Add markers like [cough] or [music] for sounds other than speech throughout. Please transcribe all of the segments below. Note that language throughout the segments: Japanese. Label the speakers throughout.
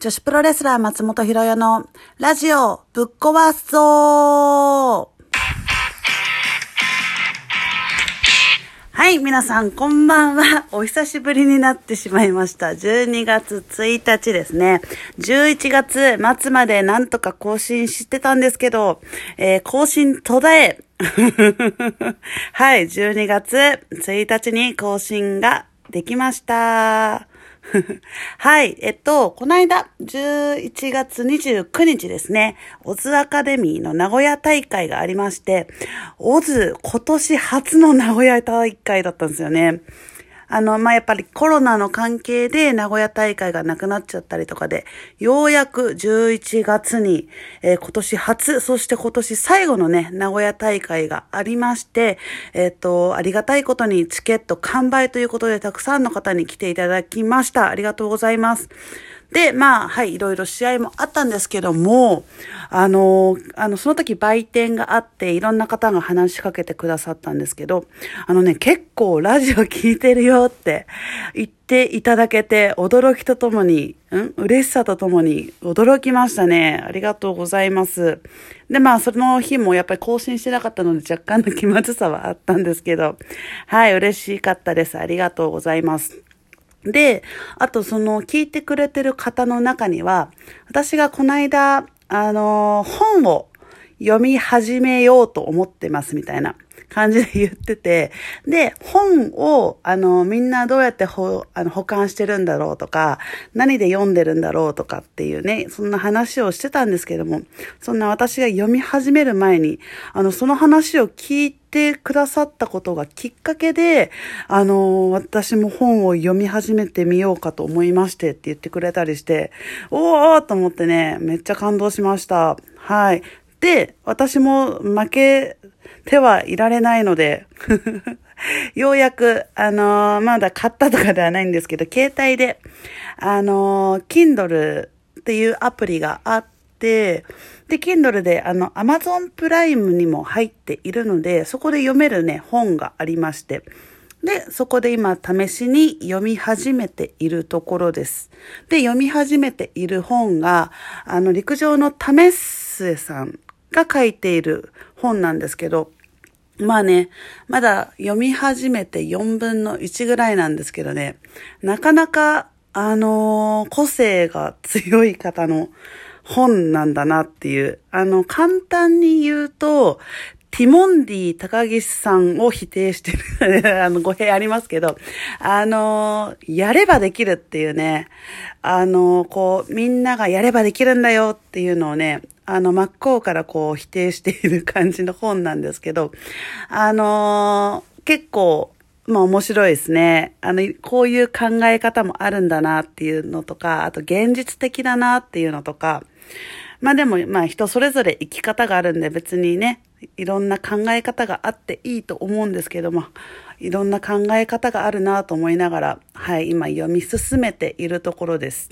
Speaker 1: 女子プロレスラー松本ひろよのラジオぶっ壊すぞはい、皆さんこんばんは。お久しぶりになってしまいました。12月1日ですね。11月末までなんとか更新してたんですけど、えー、更新途絶え。[laughs] はい、12月1日に更新ができました。[laughs] はい。えっと、この間、11月29日ですね、オズアカデミーの名古屋大会がありまして、オズ今年初の名古屋大会だったんですよね。あの、まあ、やっぱりコロナの関係で名古屋大会がなくなっちゃったりとかで、ようやく11月に、えー、今年初、そして今年最後のね、名古屋大会がありまして、えっ、と、ありがたいことにチケット完売ということでたくさんの方に来ていただきました。ありがとうございます。で、まあ、はい、いろいろ試合もあったんですけども、あの、あの、その時売店があって、いろんな方が話しかけてくださったんですけど、あのね、結構ラジオ聞いてるよって言っていただけて、驚きとともに、うん嬉しさとともに驚きましたね。ありがとうございます。で、まあ、その日もやっぱり更新してなかったので若干の気まずさはあったんですけど、はい、嬉しかったです。ありがとうございます。で、あとその聞いてくれてる方の中には、私がこの間、あの、本を読み始めようと思ってますみたいな。感じで言ってて、で、本を、あの、みんなどうやってほあの保管してるんだろうとか、何で読んでるんだろうとかっていうね、そんな話をしてたんですけども、そんな私が読み始める前に、あの、その話を聞いてくださったことがきっかけで、あの、私も本を読み始めてみようかと思いましてって言ってくれたりして、おーと思ってね、めっちゃ感動しました。はい。で、私も負けてはいられないので、[laughs] ようやく、あのーまだ買ったとかではないんですけど、携帯で、あのー Kindle っていうアプリがあって、で、Kindle で、あの、Amazon プライムにも入っているので、そこで読めるね、本がありまして、で、そこで今、試しに読み始めているところです。で、読み始めている本が、あの、陸上のタメッスエさんが書いている本なんですけど、まあね、まだ読み始めて4分の1ぐらいなんですけどね、なかなか、あのー個性が強い方の本なんだなっていう。あの、簡単に言うと、ティモンディ高岸さんを否定してる、[laughs] あの、語弊ありますけど、あのやればできるっていうね、あのこう、みんながやればできるんだよっていうのをね、あの、真っ向からこう否定している感じの本なんですけど、あの結構、まあ面白いですね。あの、こういう考え方もあるんだなっていうのとか、あと現実的だなっていうのとか、まあでも、まあ人それぞれ生き方があるんで別にね、いろんな考え方があっていいと思うんですけども、いろんな考え方があるなと思いながら、はい、今読み進めているところです。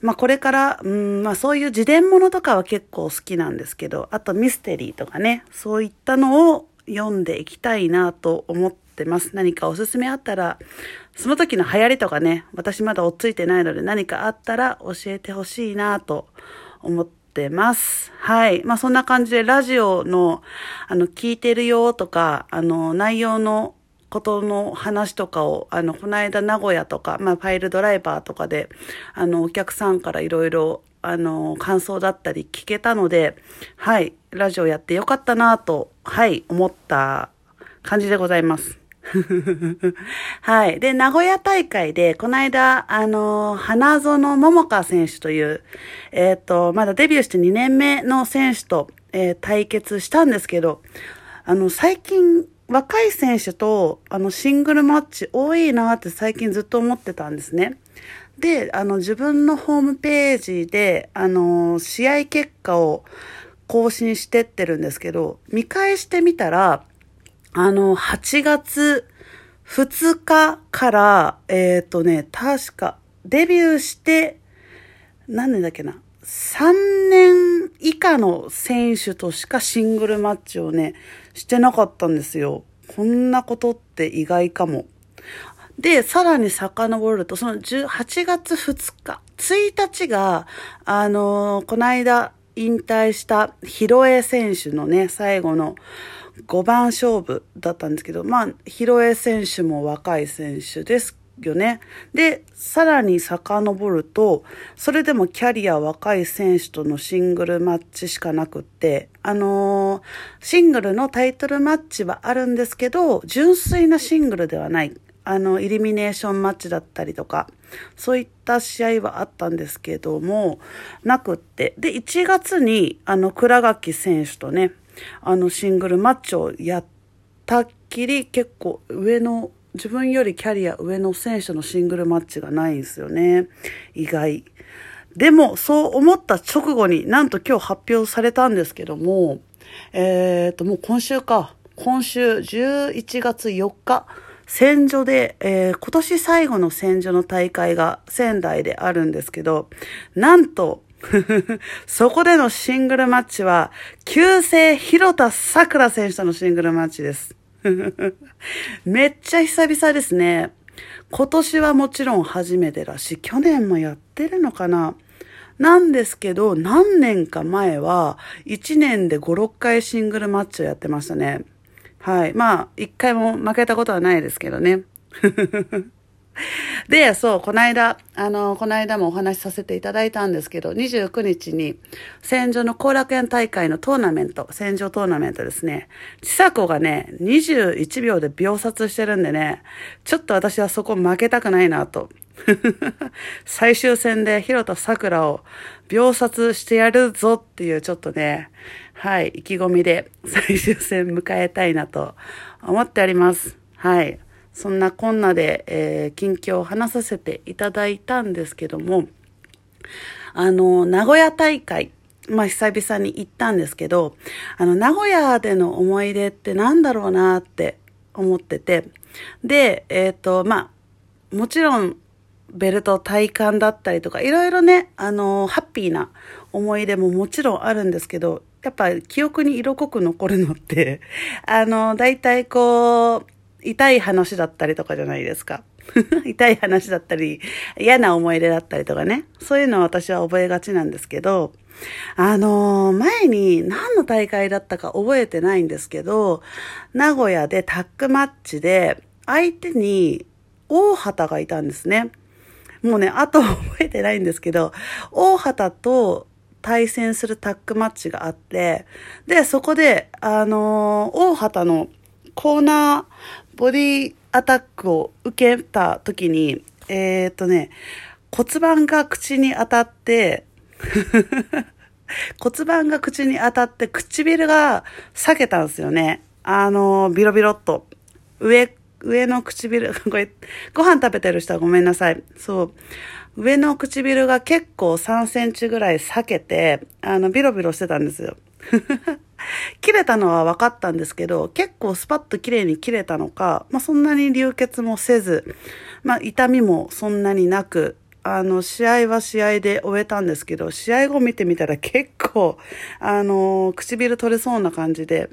Speaker 1: まあこれから、うん、まあそういう自伝物とかは結構好きなんですけど、あとミステリーとかね、そういったのを読んでいきたいなと思ってます。何かおすすめあったら、その時の流行りとかね、私まだ追っついてないので何かあったら教えてほしいなと思ってます。はい。まあそんな感じでラジオの、あの、聞いてるよとか、あの、内容のことの話とかを、あの、この間名古屋とか、まあファイルドライバーとかで、あの、お客さんからいろいろ、あの、感想だったり聞けたので、はい。ラジオやってよかったなと、はい、思った感じでございます。[laughs] はい。で、名古屋大会で、この間、あの、花園桃香選手という、えっ、と、まだデビューして2年目の選手と、えー対決したんですけど、あの、最近、若い選手と、あの、シングルマッチ多いなって最近ずっと思ってたんですね。で、あの、自分のホームページで、あの、試合結果を更新してってるんですけど、見返してみたら、あの、8月2日から、えっ、とね、確か、デビューして、何年だっけな、3年以下の選手としかシングルマッチをね、してなかったんですよ。こんなことって意外かも。で、さらに遡ると、その8月2日、1日が、あのー、この間引退した広江選手のね、最後の5番勝負だったんですけど、まあ、広江選手も若い選手ですよね。で、さらに遡ると、それでもキャリア若い選手とのシングルマッチしかなくって、あのー、シングルのタイトルマッチはあるんですけど、純粋なシングルではない。あの、イルミネーションマッチだったりとか、そういった試合はあったんですけども、なくって。で、1月に、あの、倉垣選手とね、あの、シングルマッチをやったっきり、結構上の自分よりキャリア上の選手のシングルマッチがないんですよね。意外。でも、そう思った直後になんと今日発表されたんですけども、えっ、ー、と、もう今週か。今週11月4日、戦場で、えー、今年最後の戦場の大会が仙台であるんですけど、なんと、そこでのシングルマッチは、旧姓広田桜選手とのシングルマッチです。[laughs] めっちゃ久々ですね。今年はもちろん初めてだし、去年もやってるのかななんですけど、何年か前は、1年で5、6回シングルマッチをやってましたね。はい。まあ、1回も負けたことはないですけどね。[laughs] [laughs] で、そう、この間、あの、この間もお話しさせていただいたんですけど、29日に、戦場の後楽園大会のトーナメント、戦場トーナメントですね。ちさ子がね、21秒で秒殺してるんでね、ちょっと私はそこ負けたくないなと。[laughs] 最終戦で広田桜を秒殺してやるぞっていうちょっとね、はい、意気込みで最終戦迎えたいなと思っております。はい。そんなこんなで、えー、近況を話させていただいたんですけども、あの、名古屋大会、まあ、久々に行ったんですけど、あの、名古屋での思い出ってなんだろうなって思ってて、で、えっ、ー、と、まあ、もちろん、ベルト体感だったりとか、いろいろね、あの、ハッピーな思い出ももちろんあるんですけど、やっぱ記憶に色濃く残るのって、あの、大体こう、痛い話だったりとかじゃないですか。[laughs] 痛い話だったり、嫌な思い出だったりとかね。そういうのは私は覚えがちなんですけど、あのー、前に何の大会だったか覚えてないんですけど、名古屋でタックマッチで相手に大畑がいたんですね。もうね、あと覚えてないんですけど、大畑と対戦するタックマッチがあって、で、そこで、あのー、大畑のコーナー、ボディアタックを受けた時に、えー、っとね、骨盤が口に当たって、[laughs] 骨盤が口に当たって唇が裂けたんですよね。あの、ビロビロっと。上、上の唇、[laughs] これ、ご飯食べてる人はごめんなさい。そう。上の唇が結構3センチぐらい裂けて、あの、ビロビロしてたんですよ。[laughs] 切れたのは分かったんですけど、結構スパッと綺麗に切れたのか、まあ、そんなに流血もせず、まあ、痛みもそんなになく、あの、試合は試合で終えたんですけど、試合後見てみたら結構、あの、唇取れそうな感じで、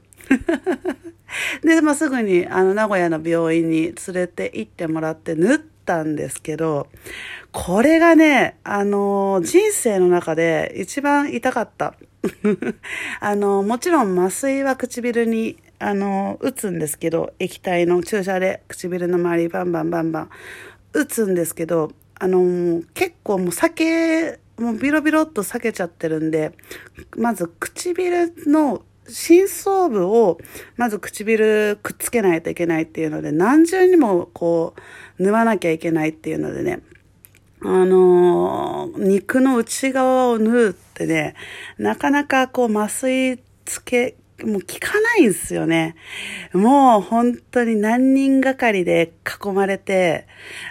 Speaker 1: [laughs] で、まあ、すぐに、あの、名古屋の病院に連れて行ってもらって縫ったんですけど、これがね、あの、人生の中で一番痛かった。[laughs] あの、もちろん麻酔は唇に、あの、打つんですけど、液体の注射で唇の周りバンバンバンバン打つんですけど、あの、結構もう酒、もうビロビロっと裂けちゃってるんで、まず唇の深層部を、まず唇くっつけないといけないっていうので、何重にもこう、縫わなきゃいけないっていうのでね、あの、肉の内側を縫うってね、なかなかこう麻酔つけ、もう効かないんですよね。もう本当に何人がかりで囲まれて、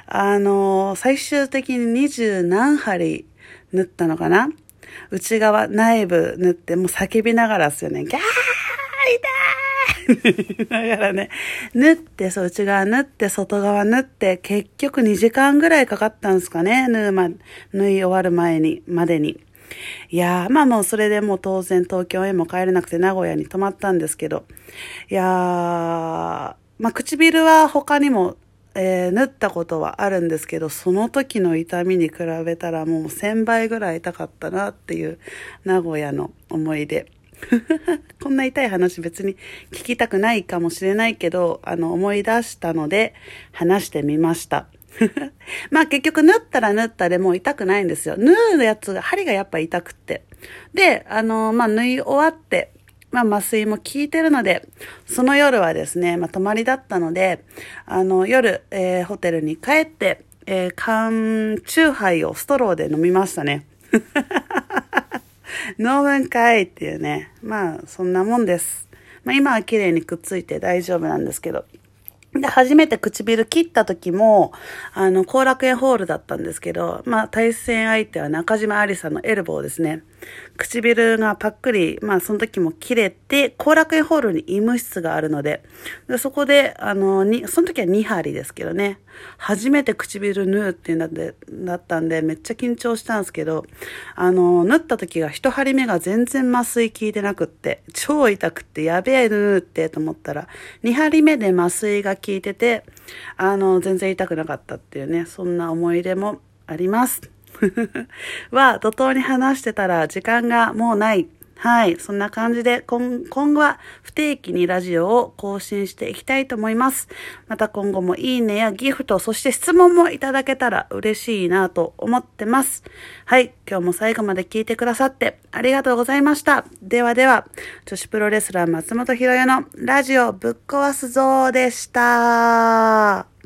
Speaker 1: あの、最終的に二十何針縫ったのかな？内側、内部縫って、もう叫びながらですよね。ギャ痛いながらね、縫って、そう、内側縫って、外側縫って、結局2時間ぐらいかかったんですかね、縫うま、縫い終わる前に、までに。いやー、まあもうそれでもう当然東京へも帰れなくて名古屋に泊まったんですけど、いやー、まあ唇は他にも、えー、縫ったことはあるんですけど、その時の痛みに比べたらもう1000倍ぐらい痛かったなっていう名古屋の思い出。[laughs] こんな痛い話別に聞きたくないかもしれないけど、あの、思い出したので話してみました。[laughs] まあ結局縫ったら縫ったでもう痛くないんですよ。縫うやつが、針がやっぱ痛くって。で、あの、まあ縫い終わって、まあ麻酔も効いてるので、その夜はですね、まあ泊まりだったので、あの、夜、えー、ホテルに帰って、えー、缶チューハイをストローで飲みましたね。[laughs] 飲むんかいっていうね。まあ、そんなもんです。まあ今は綺麗にくっついて大丈夫なんですけど。で、初めて唇切った時も、あの、後楽園ホールだったんですけど、まあ、対戦相手は中島ありさんのエルボーですね。唇がパックリ、まあ、その時も切れて、後楽園ホールに医務室があるので、でそこで、あの、に、その時は2針ですけどね、初めて唇縫うっていうので、だったんで、めっちゃ緊張したんですけど、あの、縫った時が1針目が全然麻酔効いてなくって、超痛くって、やべえ縫うってと思ったら、2針目で麻酔が効いてて、あの、全然痛くなかったっていうね、そんな思い出もあります。[laughs] は、怒涛に話してたら時間がもうない。はい。そんな感じで今、後は不定期にラジオを更新していきたいと思います。また今後もいいねやギフト、そして質問もいただけたら嬉しいなと思ってます。はい。今日も最後まで聞いてくださってありがとうございました。ではでは、女子プロレスラー松本ひろよのラジオぶっ壊すぞーでした。